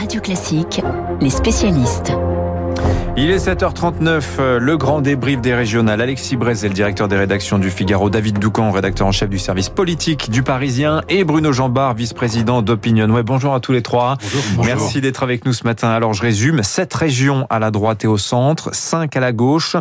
Radio Classique, les spécialistes. Il est 7h39, euh, le grand débrief des régionales. Alexis Brezel, directeur des rédactions du Figaro, David Doucan, rédacteur en chef du service politique du Parisien, et Bruno Jambard, vice-président d'Opinion Web. Bonjour à tous les trois. Bonjour. Merci d'être avec nous ce matin. Alors je résume, sept régions à la droite et au centre, cinq à la gauche,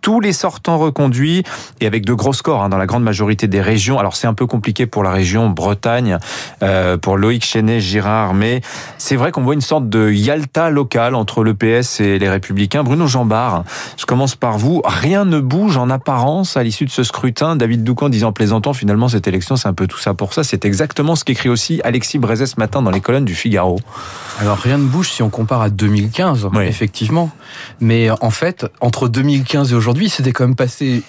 tous les sortants reconduits et avec de gros scores hein, dans la grande majorité des régions. Alors c'est un peu compliqué pour la région Bretagne, euh, pour Loïc Chenet, Girard, mais c'est vrai qu'on voit une sorte de Yalta locale entre le PS et les Républicains. Bruno Jambard, je commence par vous. Rien ne bouge en apparence à l'issue de ce scrutin. David Doucan disant plaisantant, finalement cette élection c'est un peu tout ça pour ça. C'est exactement ce qu'écrit aussi Alexis Brézet ce matin dans les colonnes du Figaro. Alors rien ne bouge si on compare à 2015, Oui. effectivement. Mais en fait, entre 2015 et aujourd'hui, c'était quand même passé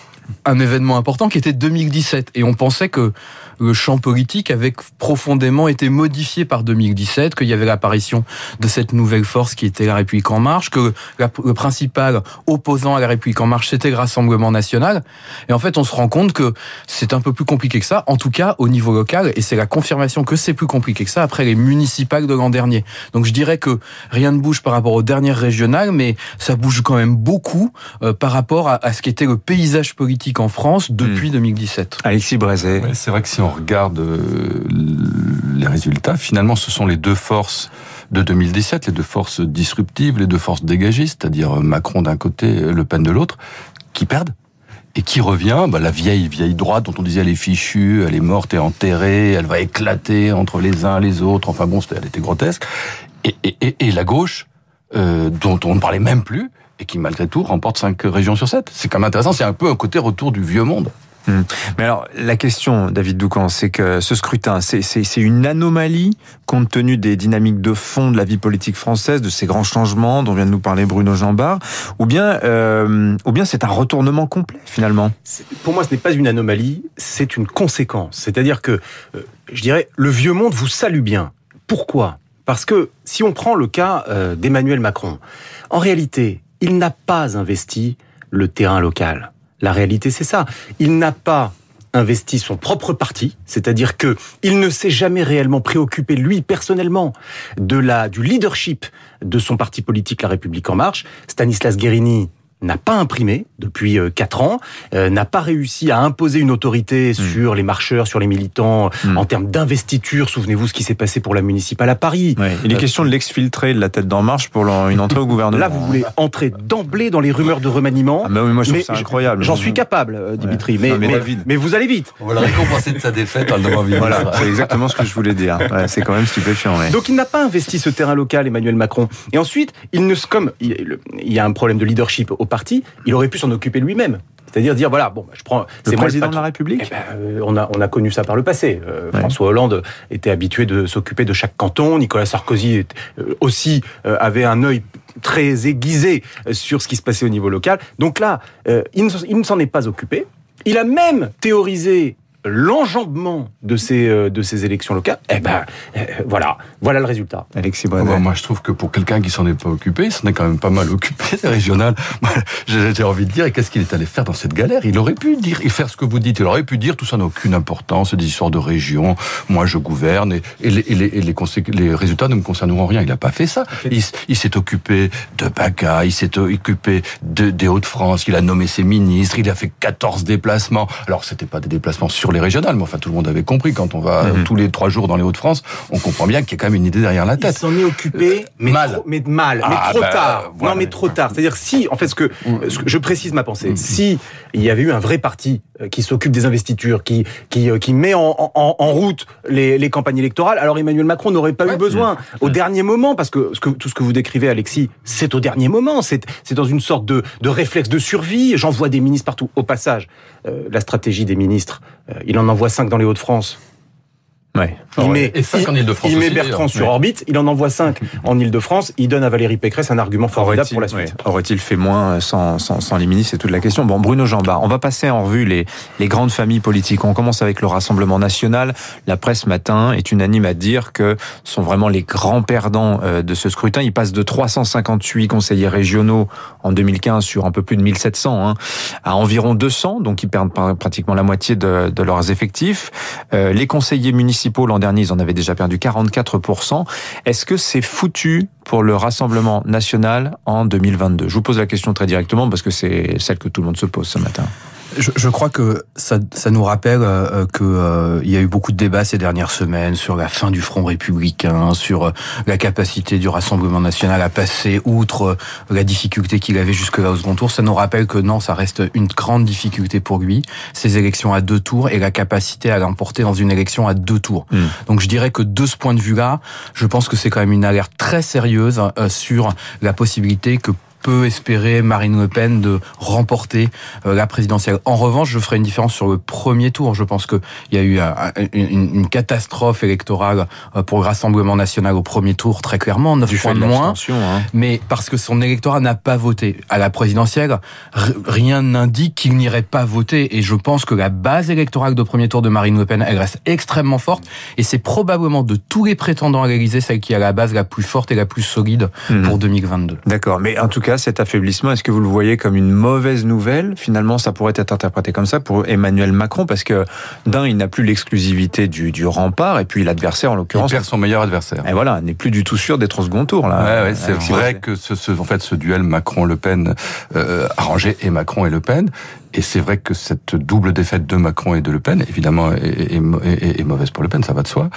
un événement important qui était 2017. Et on pensait que le champ politique avait profondément été modifié par 2017, qu'il y avait l'apparition de cette nouvelle force qui était la République en marche, que le principal opposant à la République en marche, c'était le Rassemblement national. Et en fait, on se rend compte que c'est un peu plus compliqué que ça, en tout cas au niveau local, et c'est la confirmation que c'est plus compliqué que ça après les municipales de l'an dernier. Donc je dirais que rien ne bouge par rapport aux dernières régionales, mais ça bouge quand même beaucoup euh, par rapport à ce qu'était le paysage politique en France depuis 2017. Alexis Brézet. Ouais, c'est vrai que si on regarde euh, les résultats, finalement, ce sont les deux forces de 2017, les deux forces disruptives, les deux forces dégagistes, c'est-à-dire Macron d'un côté, Le Pen de l'autre, qui perdent. Et qui revient, bah, la vieille vieille droite dont on disait elle est fichue, elle est morte et enterrée, elle va éclater entre les uns et les autres. Enfin bon, c'était, elle était grotesque. Et, et, et, et la gauche, euh, dont on ne parlait même plus, et qui malgré tout remporte cinq régions sur sept. C'est quand même intéressant. C'est un peu un côté retour du vieux monde. Mais alors, la question, David Doucan, c'est que ce scrutin, c'est- une anomalie compte tenu des dynamiques de fond de la vie politique française, de ces grands changements dont vient de nous parler Bruno Jambard, ou bien, euh, ou bien c'est un retournement complet finalement? Pour moi, ce n'est pas une anomalie, c'est une conséquence. C'est-à-dire que, euh, je dirais, le vieux monde vous salue bien. Pourquoi? Parce que si on prend le cas euh, d'Emmanuel Macron, en réalité, il n'a pas investi le terrain local. La réalité, c'est ça. Il n'a pas investi son propre parti, c'est-à-dire que il ne s'est jamais réellement préoccupé lui personnellement de la du leadership de son parti politique La République en marche. Stanislas Guérini n'a pas imprimé depuis euh, quatre ans, euh, n'a pas réussi à imposer une autorité sur les marcheurs, sur les militants, Hmm. en termes d'investiture. Souvenez-vous ce qui s'est passé pour la municipale à Paris. Ouais. Il est Euh, question de l'exfiltrer de la tête d'En Marche pour une entrée au gouvernement. Là, vous voulez entrer d'emblée dans les rumeurs de remaniement. Ah, mais oui, moi je trouve Mais ça incroyable. J'en suis capable, euh, Dimitri, mais, Non, mais mais, vous allez vite. On va le récompenser de sa défaite en le devant Voilà, c'est exactement ce que je voulais dire. Ouais, c'est quand même stupéfiant. ouais. Donc il n'a pas investi ce terrain local, Emmanuel Macron. Et ensuite, il ne, comme il y a un problème de leadership au parti, il aurait pu s'en occuper lui-même. C'est-à-dire dire voilà, bon, bah, je prends. le c'est moi le président de la République Eh ben, euh, on, a, on a connu ça par le passé. Euh, Ouais. François Hollande était habitué de s'occuper de chaque canton. Nicolas Sarkozy euh, aussi euh, avait un œil très aiguisé sur ce qui se passait au niveau local. Donc là, il ne s'en- il ne s'en est pas occupé. Il a même théorisé l'enjambement de ces, euh, de ces élections locales. Eh ben, euh, voilà, voilà le résultat. Alexis Brézet. moi, je trouve que pour quelqu'un qui s'en est pas occupé, c'en est quand même pas mal occupé, les régionales. Moi, J'ai envie de dire, et qu'est-ce qu'il est allé faire dans cette galère? Il aurait pu dire, et faire ce que vous dites, il aurait pu dire, tout ça n'a aucune importance, c'est des histoires de région, moi je gouverne, et, et les, et les, et les, résultats ne me concerneront rien. Il n'a pas fait ça. Il s'est occupé de PACA, il s'est occupé de, des Hauts-de-France, il a nommé ses ministres, il a fait 14 déplacements. Alors, c'était pas des déplacements sur les régionales, mais enfin, tout le monde avait compris, quand on va Mhm. tous les trois jours dans les Hauts-de-France, on comprend bien qu'il y a quand même une idée derrière la Il tête. s'en est occupé, mais mal. trop- mais mal, Ah, mais trop bah, tard. voilà. Non, mais trop tard. C'est-à-dire si, en fait, ce que, ce que- je précise ma pensée, Mm. si il y avait eu un vrai parti euh, qui s'occupe des investitures, qui qui euh, qui met en, en, en route les, les campagnes électorales, alors Emmanuel Macron n'aurait pas eu besoin au dernier moment, parce que, ce que tout ce que vous décrivez, Alexis, c'est au dernier moment. C'est c'est dans une sorte de de réflexe de survie. J'envoie des ministres partout. Au passage, euh, la stratégie des ministres, euh, il en envoie cinq dans les Hauts-de-France. Ouais. Il Ouais. met, Et cinq en il met Bertrand sur Ouais. orbite, il en envoie 5 en Ile-de-France, il donne à Valérie Pécresse un argument formidable pour la suite. ouais, aurait-il fait moins sans, sans, sans les ministres C'est toute la question. Bon, Bruno Jambard, on va passer en revue les, les grandes familles politiques. On commence avec le Rassemblement national. La presse ce matin est unanime à dire que ce sont vraiment les grands perdants euh, de ce scrutin. Ils passent de 358 conseillers régionaux en 2015 sur un peu plus de 1700 hein, à environ 200, donc ils perdent pratiquement la moitié de, de leurs effectifs. Euh, les conseillers municipaux l'an dernier, ils en avaient déjà perdu 44%. Est-ce que c'est foutu pour le Rassemblement national en 2022 Je vous pose la question très directement parce que c'est celle que tout le monde se pose ce matin. Je, je, crois que ça, ça nous rappelle euh, que euh, il y a eu beaucoup de débats ces dernières semaines sur la fin du Front républicain, sur euh, la capacité du Rassemblement national à passer outre euh, la difficulté qu'il avait jusque-là au second tour. Ça nous rappelle que non, ça reste une grande difficulté pour lui, ces élections à deux tours et la capacité à l'emporter dans une élection à deux tours. Mmh. Donc je dirais que de ce point de vue-là, je pense que c'est quand même une alerte très sérieuse sur la possibilité que peut espérer Marine Le Pen de remporter euh, la présidentielle. En revanche, je ferai une différence sur le premier tour. Je pense qu'il y a eu une, une, catastrophe électorale euh, pour le Rassemblement national au premier tour, très clairement, 9 points de moins. Hein. Mais parce que son électorat n'a pas voté. À la présidentielle, rien n'indique qu'il n'irait pas voter. Et je pense que la base électorale de premier tour de Marine Le Pen, elle reste extrêmement forte. Et c'est probablement de tous les prétendants à l'Élysée, celle qui a la base la plus forte et la plus solide mmh. pour 2022. D'accord. Mais en tout cas, cet affaiblissement, est-ce que vous le voyez comme une mauvaise nouvelle? Finalement, ça pourrait être interprété comme ça pour Emmanuel Macron, parce que d'un, il n'a plus l'exclusivité du, du, rempart, et puis l'adversaire, en l'occurrence, il perd son meilleur adversaire. Et voilà, n'est plus du tout sûr d'être au second tour là. Ouais, ouais, c'est vrai que ce, ce, en fait, ce duel Macron-Le Pen euh, arrangé et Macron et Le Pen et c'est vrai que cette double défaite de Macron et de Le Pen, évidemment, est, est, est, est mauvaise pour Le Pen, ça va de soi,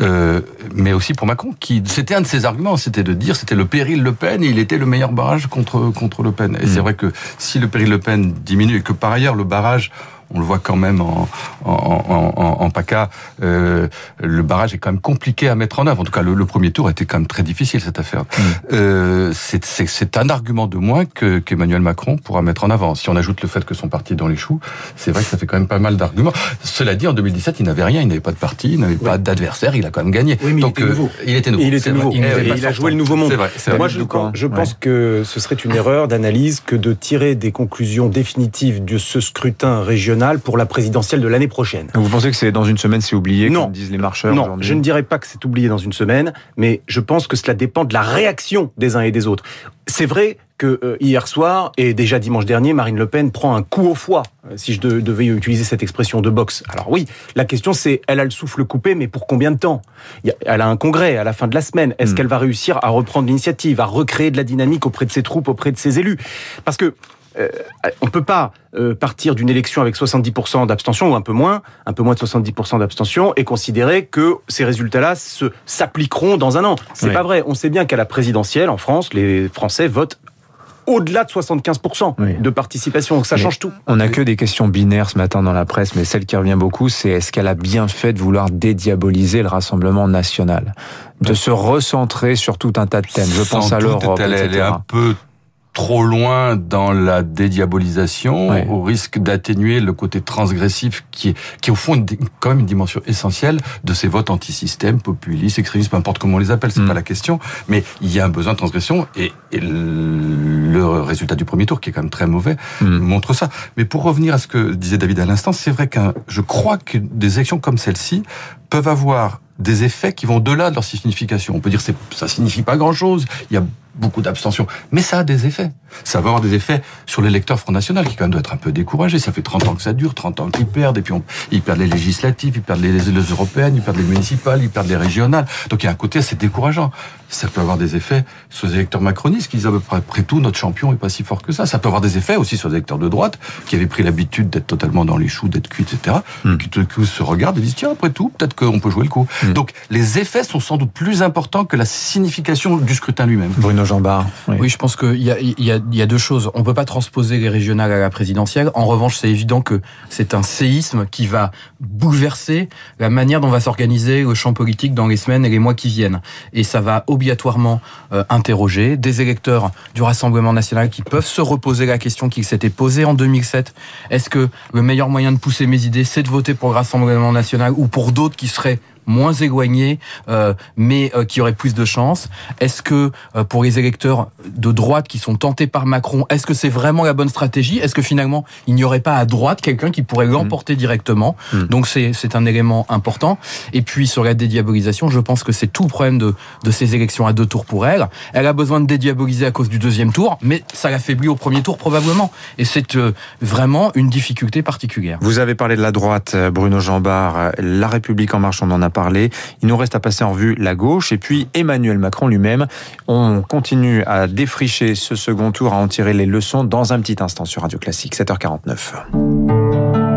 euh, mais aussi pour Macron, qui c'était un de ses arguments, c'était de dire c'était le péril Le Pen et il était le meilleur barrage contre contre Le Pen. Et mmh. c'est vrai que si le péril Le Pen diminue et que par ailleurs le barrage on le voit quand même en, en, en, en PACA, euh, le barrage est quand même compliqué à mettre en œuvre. En tout cas, le, le premier tour était quand même très difficile, cette affaire. Mm. Euh, c'est un argument de moins que qu'Emmanuel Macron pourra mettre en avant. Si on ajoute le fait que son parti est dans les choux, c'est vrai que ça fait quand même pas mal d'arguments. Cela dit, en 2017, il n'avait rien, il n'avait pas de parti, il n'avait oui. pas d'adversaire, il a quand même gagné. Oui, mais Donc, il était nouveau. il était nouveau. Il, était nouveau. il, il a joué le nouveau monde. Vrai, vrai. Moi, je, quand, je pense que ce serait une erreur d'analyse que de tirer des conclusions définitives de ce scrutin régional pour la présidence de l'année prochaine. Vous pensez que c'est dans une semaine, c'est oublié, non. comme disent les marcheurs Non, je ne dirais pas que c'est oublié dans une semaine, mais je pense que cela dépend de la réaction des uns et des autres. C'est vrai que euh, hier soir et déjà dimanche dernier, Marine Le Pen prend un coup au foie, euh, si je de, devais utiliser cette expression de boxe. Alors oui, la question c'est, elle a le souffle coupé, mais pour combien de temps? Elle a un congrès à la fin de la semaine. Est-ce mmh. qu'elle va réussir à reprendre l'initiative, à recréer de la dynamique auprès de ses troupes, auprès de ses élus? Parce que euh, on ne peut pas euh, partir d'une élection avec 70% d'abstention ou un peu moins, un peu moins de 70% d'abstention et considérer que ces résultats-là s'appliqueront dans un an. C'est oui. pas vrai. On sait bien qu'à la présidentielle en France, les Français votent au-delà de 75% oui. de participation. Donc ça mais change tout. On n'a que des questions binaires ce matin dans la presse, mais celle qui revient beaucoup, c'est est-ce qu'elle a bien fait de vouloir dédiaboliser le Rassemblement national? De se recentrer sur tout un tas de thèmes. Je Sans pense à l'Europe, elle, elle est un peu trop loin dans la dédiabolisation, ouais. au risque d'atténuer le côté transgressif qui est, qui est au fond une, quand même une dimension essentielle de ces votes anti-système, populistes, extrémistes, peu importe comment on les appelle, c'est mm. pas la question, mais il y a un besoin de transgression et, et le résultat du premier tour, qui est quand même très mauvais, mm. montre ça. Mais pour revenir à ce que disait David à l'instant, c'est vrai que je crois que des élections comme celle-ci peuvent avoir des effets qui vont au-delà de leur signification. On peut dire que ça signifie pas grand-chose. Il y a beaucoup d'abstention. Mais ça a des effets. Ça va avoir des effets sur l'électeur Front National, qui quand même doit être un peu découragé. Ça fait 30 ans que ça dure, 30 ans qu'ils perdent, et puis on, ils perdent les législatives, ils perdent les, les, européennes, ils perdent les municipales, ils perdent les régionales. Donc il y a un côté assez décourageant. Ça peut avoir des effets sur les électeurs macronistes, qui disent après tout, notre champion est pas si fort que ça. Ça peut avoir des effets aussi sur les électeurs de droite, qui avaient pris l'habitude d'être totalement dans les choux, d'être cuits, etc., mm. qui tout de coup se regardent et disent, tiens, après tout, peut-être qu'on peut jouer le coup. Mm. Donc les effets sont sans doute plus importants que la signification du scrutin lui-même. Bruno Jambard. Oui. oui, je pense qu'il y a, y, a, il y a deux choses. On peut pas transposer les régionales à la présidentielle. En revanche, c'est évident que c'est un séisme qui va bouleverser la manière dont va s'organiser le champ politique dans les semaines et les mois qui viennent. Et ça va obligatoirement euh, interroger des électeurs du Rassemblement national qui peuvent se reposer la question qu'ils s'étaient posée en 2007. Est-ce que le meilleur moyen de pousser mes idées, c'est de voter pour le Rassemblement national ou pour d'autres qui seraient moins éloignés, euh, mais euh, qui auraient plus de chances Est-ce que euh, pour les électeurs de droite qui sont tentés par Macron, est-ce que c'est vraiment la bonne stratégie? Est-ce que finalement il n'y aurait pas à droite quelqu'un qui pourrait l'emporter mmh. directement? Mmh. Donc c'est c'est un élément important. Et puis sur la dédiabolisation, je pense que c'est tout le problème de de ces élections à deux tours pour elle. Elle a besoin de dédiaboliser à cause du deuxième tour, mais ça l'affaiblit au premier tour probablement. Et c'est euh, vraiment une difficulté particulière. Vous avez parlé de la droite, Bruno Jambard. La République en marche, on en a parlé. Il nous reste à passer en revue la gauche et puis Emmanuel Macron lui-même. On continue à défricher ce second tour, à en tirer les leçons dans un petit instant sur Radio Classique, 7h49.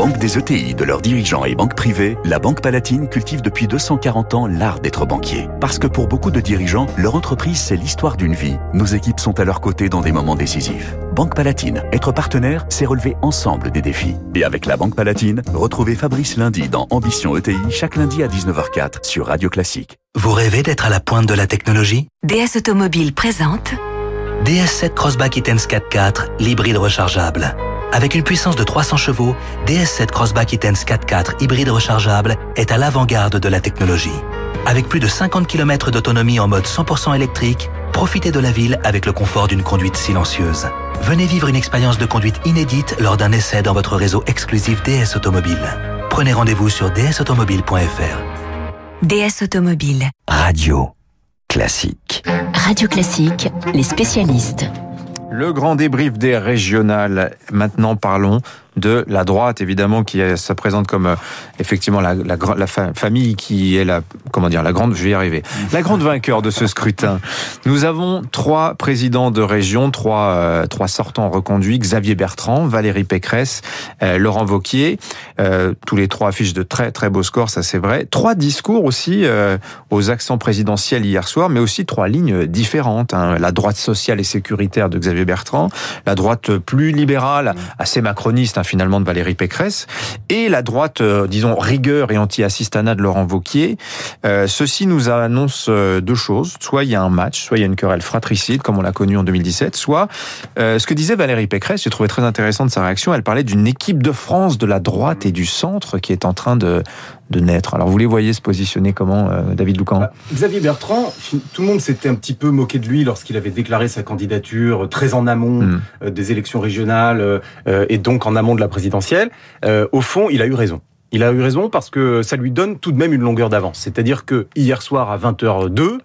Banque des ETI, de leurs dirigeants et banques privées, la Banque Palatine cultive depuis 240 ans l'art d'être banquier. Parce que pour beaucoup de dirigeants, leur entreprise, c'est l'histoire d'une vie. Nos équipes sont à leur côté dans des moments décisifs. Banque Palatine, être partenaire, c'est relever ensemble des défis. Et avec la Banque Palatine, retrouvez Fabrice lundi dans Ambition ETI, chaque lundi à 19h04 sur Radio Classique. Vous rêvez d'être à la pointe de la technologie? DS Automobile présente DS7 Crossback E-Tense 4x4, l'hybride rechargeable. Avec une puissance de 300 chevaux, DS7 Crossback E-Tense 4x4 hybride rechargeable est à l'avant-garde de la technologie. Avec plus de 50 km d'autonomie en mode 100% électrique, profitez de la ville avec le confort d'une conduite silencieuse. Venez vivre une expérience de conduite inédite lors d'un essai dans votre réseau exclusif DS Automobile. Prenez rendez-vous sur dsautomobile.fr. DS Automobile. Radio classique. Radio Classique, les spécialistes. Le grand débrief des régionales. Maintenant, parlons de la droite, évidemment, qui se présente comme euh, effectivement la, famille qui est la comment dire la grande. Je vais y arriver. La grande vainqueur de ce scrutin. Nous avons trois présidents de région, trois euh, trois sortants reconduits Xavier Bertrand, Valérie Pécresse, euh, Laurent Vauquier. Tous les trois affichent de très très beaux scores, ça c'est vrai. Trois discours aussi aux accents présidentiels hier soir, mais aussi trois lignes différentes. Hein. La droite sociale et sécuritaire de Xavier Bertrand, la droite plus libérale, assez macroniste finalement de Valérie Pécresse, et la droite, euh, disons, rigueur et anti-assistanat de Laurent Vauquier. Euh, ceci nous annonce euh, deux choses. Soit il y a un match, soit il y a une querelle fratricide, comme on l'a connu en 2017, soit ce que disait Valérie Pécresse, j'ai trouvé très intéressant de sa réaction, elle parlait d'une équipe de France de la droite et du centre qui est en train de, de naître. Alors vous les voyez se positionner comment, euh, David Loucan? Bah, Xavier Bertrand, tout le monde s'était un petit peu moqué de lui lorsqu'il avait déclaré sa candidature très en amont Mm. euh, des élections régionales euh, et donc en amont de la présidentielle. Euh, au fond, il a eu raison. Il a eu raison parce que ça lui donne tout de même une longueur d'avance. C'est-à-dire que hier soir à 20h02,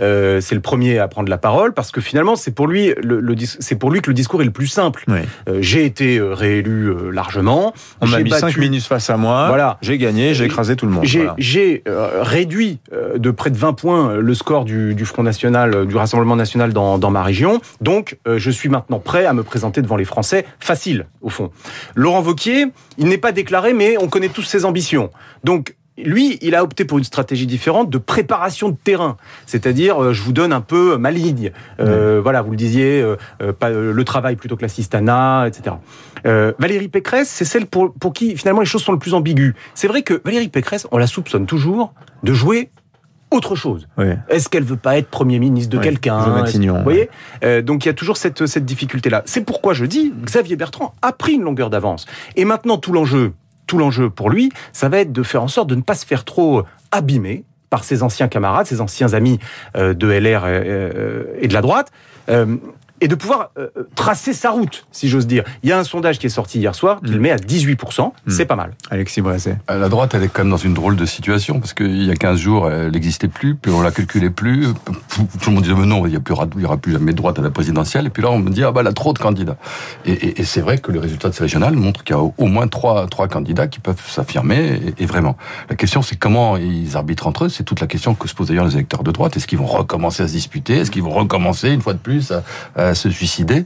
euh, c'est le premier à prendre la parole parce que finalement c'est pour lui le, le dis- c'est pour lui que le discours est le plus simple. Oui. Euh, j'ai été euh, réélu euh, largement. On m'a J'ai mis battu- 5 minutes face à moi, Voilà. j'ai gagné, j'ai écrasé tout le monde. J'ai Voilà. réduit de près de 20 points le score du, du Front National, du Rassemblement National dans, dans ma région. Donc, je suis maintenant prêt à me présenter devant les Français. Facile, au fond. Laurent Vauquier, il n'est pas déclaré, mais on connaît tous ses ambitions. Donc, lui, il a opté pour une stratégie différente de préparation de terrain. C'est-à-dire, euh, je vous donne un peu ma ligne. Euh, Voilà, vous le disiez, euh, pas, le travail plutôt que l'assistanat, etc. Valérie Pécresse, c'est celle pour, pour qui finalement les choses sont le plus ambiguës. C'est vrai que Valérie Pécresse, on la soupçonne toujours de jouer autre chose. Oui. Est-ce qu'elle veut pas être Premier ministre de quelqu'un? Vous voyez? Euh, Donc il y a toujours cette, cette difficulté-là. C'est pourquoi je dis, Xavier Bertrand a pris une longueur d'avance. Et maintenant, tout l'enjeu, tout l'enjeu pour lui, ça va être de faire en sorte de ne pas se faire trop abîmer par ses anciens camarades, ses anciens amis euh, de LR euh, euh, et de la droite. Euh, et de pouvoir euh, tracer sa route, si j'ose dire. Il y a un sondage qui est sorti hier soir qui Mm. le met à 18%, c'est pas mal. Alexis Bresset. À La droite, elle est quand même dans une drôle de situation parce qu'il y a 15 jours, elle n'existait plus, puis on la calculait plus. Tout le monde disait mais non, il n'y aura, il y aura plus jamais de droite à la présidentielle. Et puis là, on me dit ah bah elle a trop de candidats. Et, et- et c'est vrai que le résultat de ces régionales montre qu'il y a au, au moins trois, trois candidats qui peuvent s'affirmer. Et, et vraiment, la question c'est comment ils arbitrent entre eux. C'est toute la question que se posent d'ailleurs les électeurs de droite. Est-ce qu'ils vont recommencer à se disputer? Est-ce qu'ils vont recommencer une fois de plus à, à se suicider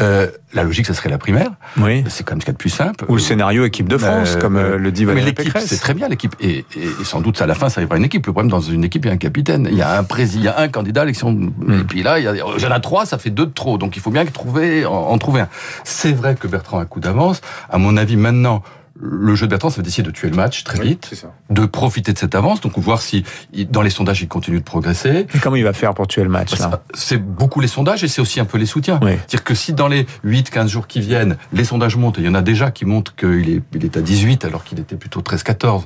Euh, La logique, ça serait la primaire. Oui. C'est quand même ce qu'il y a de plus simple. Ou le scénario équipe de France, Euh, comme euh, le dit mais Valérie l'équipe, Pécresse. c'est très bien l'équipe. Et, et- et sans doute, à la fin, ça arrivera une équipe. Le problème, dans une équipe, il y a un capitaine. Il y a un président, il y a un candidat à l'élection. Mm. Et puis là, il y, a, il y en a trois, ça fait deux de trop. Donc il faut bien trouver, en, en trouver un. C'est vrai que Bertrand a un coup d'avance. À mon avis, maintenant, le jeu de Bertrand, ça va d'essayer de tuer le match très vite, ça. de profiter de cette avance, donc voir si, dans les sondages, il continue de progresser. Et comment il va faire pour tuer le match là? Bah, C'est beaucoup les sondages et c'est aussi un peu les soutiens. Oui. C'est-à-dire que si dans les 8-15 jours qui viennent, les sondages montent, et il y en a déjà qui montrent qu'il est, il est à 18 alors qu'il était plutôt 13-14,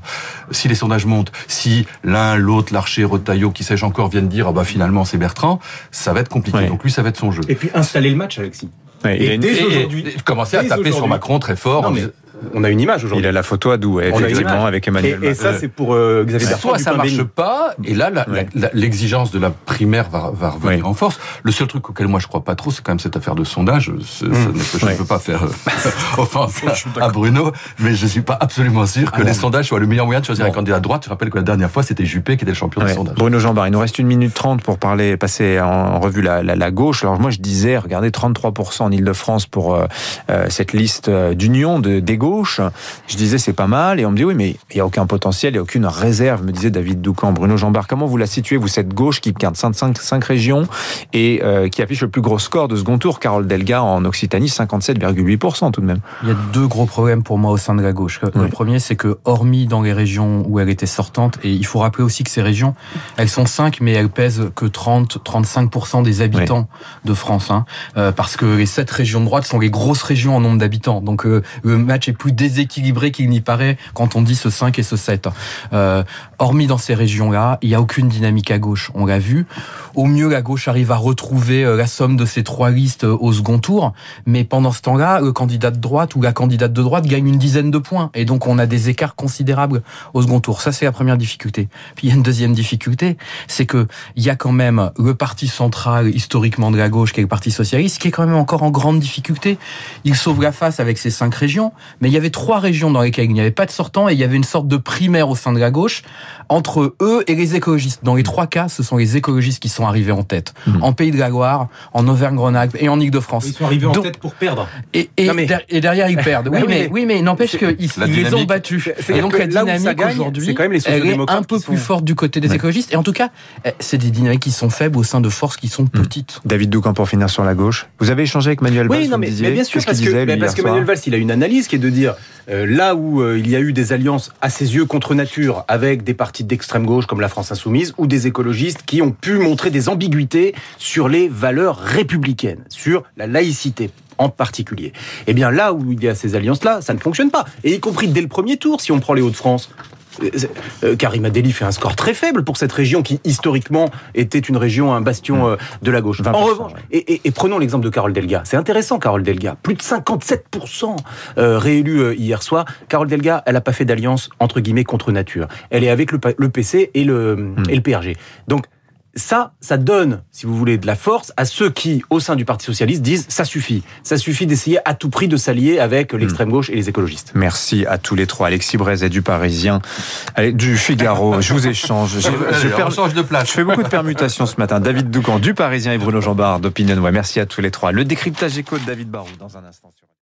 si les sondages montent, si l'un, l'autre, Larcher, Retailleau, qui sais-je encore, viennent dire ah bah finalement c'est Bertrand, ça va être compliqué. Oui. Donc lui, ça va être son jeu. Et puis installer le match, Alexis. Ouais, Et une- dès Et- aujourd'hui- et commencer à taper sur Macron très fort. Non, mais On a une image aujourd'hui. Il a la photo à Douai, effectivement, avec Emmanuel Et, et ça, c'est pour euh, Xavier Bertrand. Soit ça pain marche pas, et là, l'exigence de la primaire va, va revenir Oui. en force. Le seul truc auquel moi je crois pas trop, c'est quand même cette affaire de sondage. Ça n'est- Je ne peux pas faire euh, offense à, à Bruno, mais je suis pas absolument sûr que Ah les sondages soient le meilleur moyen de choisir un candidat à droite. Je rappelle que la dernière fois, c'était Juppé qui était le champion Ouais. des sondages. Bruno Jambard, il nous reste une minute trente pour parler, passer en, revue la, la, la gauche. Alors moi je disais, regardez, 33% en Ile-de-France pour euh, euh, cette liste euh, d'union de, des gauches. Je disais c'est pas mal et on me dit oui mais il n'y a aucun potentiel, il n'y a aucune réserve, me disait David Doucan. Bruno Jambard, comment vous la situez, vous, cette gauche qui garde 55 cinq régions et euh, qui affiche le plus gros score de second tour, Carole Delga en Occitanie, 57,8% tout de même. Il y a deux gros problèmes pour moi au sein de la gauche. Le Oui. premier, c'est que hormis dans les régions où elle était sortante, et il faut rappeler aussi que ces régions, elles sont cinq, mais elles pèsent que 30-35% des habitants de France. Hein, Euh, parce que les sept régions de droite sont les grosses régions en nombre d'habitants. Donc euh, le match est plus déséquilibré qu'il n'y paraît quand on dit ce 5 et ce 7. Euh, hormis dans ces régions-là, il n'y a aucune dynamique à gauche. On l'a vu. Au mieux, la gauche arrive à retrouver euh, la somme de ces trois listes euh, au second tour. Mais pendant ce temps-là, le candidat de droite ou la candidate de droite gagne une dizaine de points. Et donc, on a des écarts considérables au second tour. Ça, c'est la première difficulté. Puis, il y a une deuxième difficulté, c'est que il y a quand même le parti central, historiquement de la gauche, qui est le Parti socialiste, qui est quand même encore en grande difficulté. Il sauve la face avec ses cinq régions, mais il y avait trois régions dans lesquelles il n'y avait pas de sortant et il y avait une sorte de primaire au sein de la gauche entre eux et les écologistes. Dans les trois cas, ce sont les écologistes qui sont arrivés en tête. Mhm. En Pays de la Loire, en Auvergne-Rhône-Alpes et en Ile-de-France. Ils sont arrivés en tête pour perdre. Et, et, Non, mais- der- et derrière, ils perdent. Oui, mais, oui, mais n'empêche qu'ils les ont battus. Et donc la dynamique aujourd'hui, c'est quand même les elle est un peu plus forte du côté des Ouais. écologistes. Et en tout cas, eh, c'est des dynamiques qui sont faibles au sein de forces qui sont petites. David Doucan pour finir sur la gauche. Vous avez échangé avec Manuel Valls, Oui, non, mais, disiez mais bien sûr, Qu'est-ce parce que, disait, mais lui, parce que Manuel Valls, il a une analyse qui est de dire euh, là où euh, il y a eu des alliances à ses yeux contre nature avec des partis d'extrême gauche comme la France insoumise ou des écologistes qui ont pu montrer des ambiguïtés sur les valeurs républicaines, sur la laïcité en particulier. Eh bien là où il y a ces alliances-là, ça ne fonctionne pas. Et y compris dès le premier tour, si on prend les Hauts-de-France. Euh, euh, Karim Adeli fait un score très faible pour cette région qui historiquement était une région, un bastion euh, de la gauche. 20%, En revanche, et, et- et prenons l'exemple de Carole Delga. C'est intéressant, Carole Delga. Plus de 57% euh, réélus euh, hier soir. Carole Delga, elle n'a pas fait d'alliance, entre guillemets, contre nature. Elle est avec le, PC et le, et le PRG. Donc, ça, ça donne, si vous voulez, de la force à ceux qui, au sein du Parti Socialiste, disent ça suffit. Ça suffit d'essayer à tout prix de s'allier avec l'extrême gauche et les écologistes. Merci à tous les trois. Alexis Brézet du Parisien, Allez, du Figaro. Je vous échange. Je, je change de je place. fais beaucoup de permutations ce matin. David Doucan du Parisien et Bruno Jambard d'Opinion. Ouais, merci à tous les trois. Le décryptage écho de David Barou dans un instant. sur-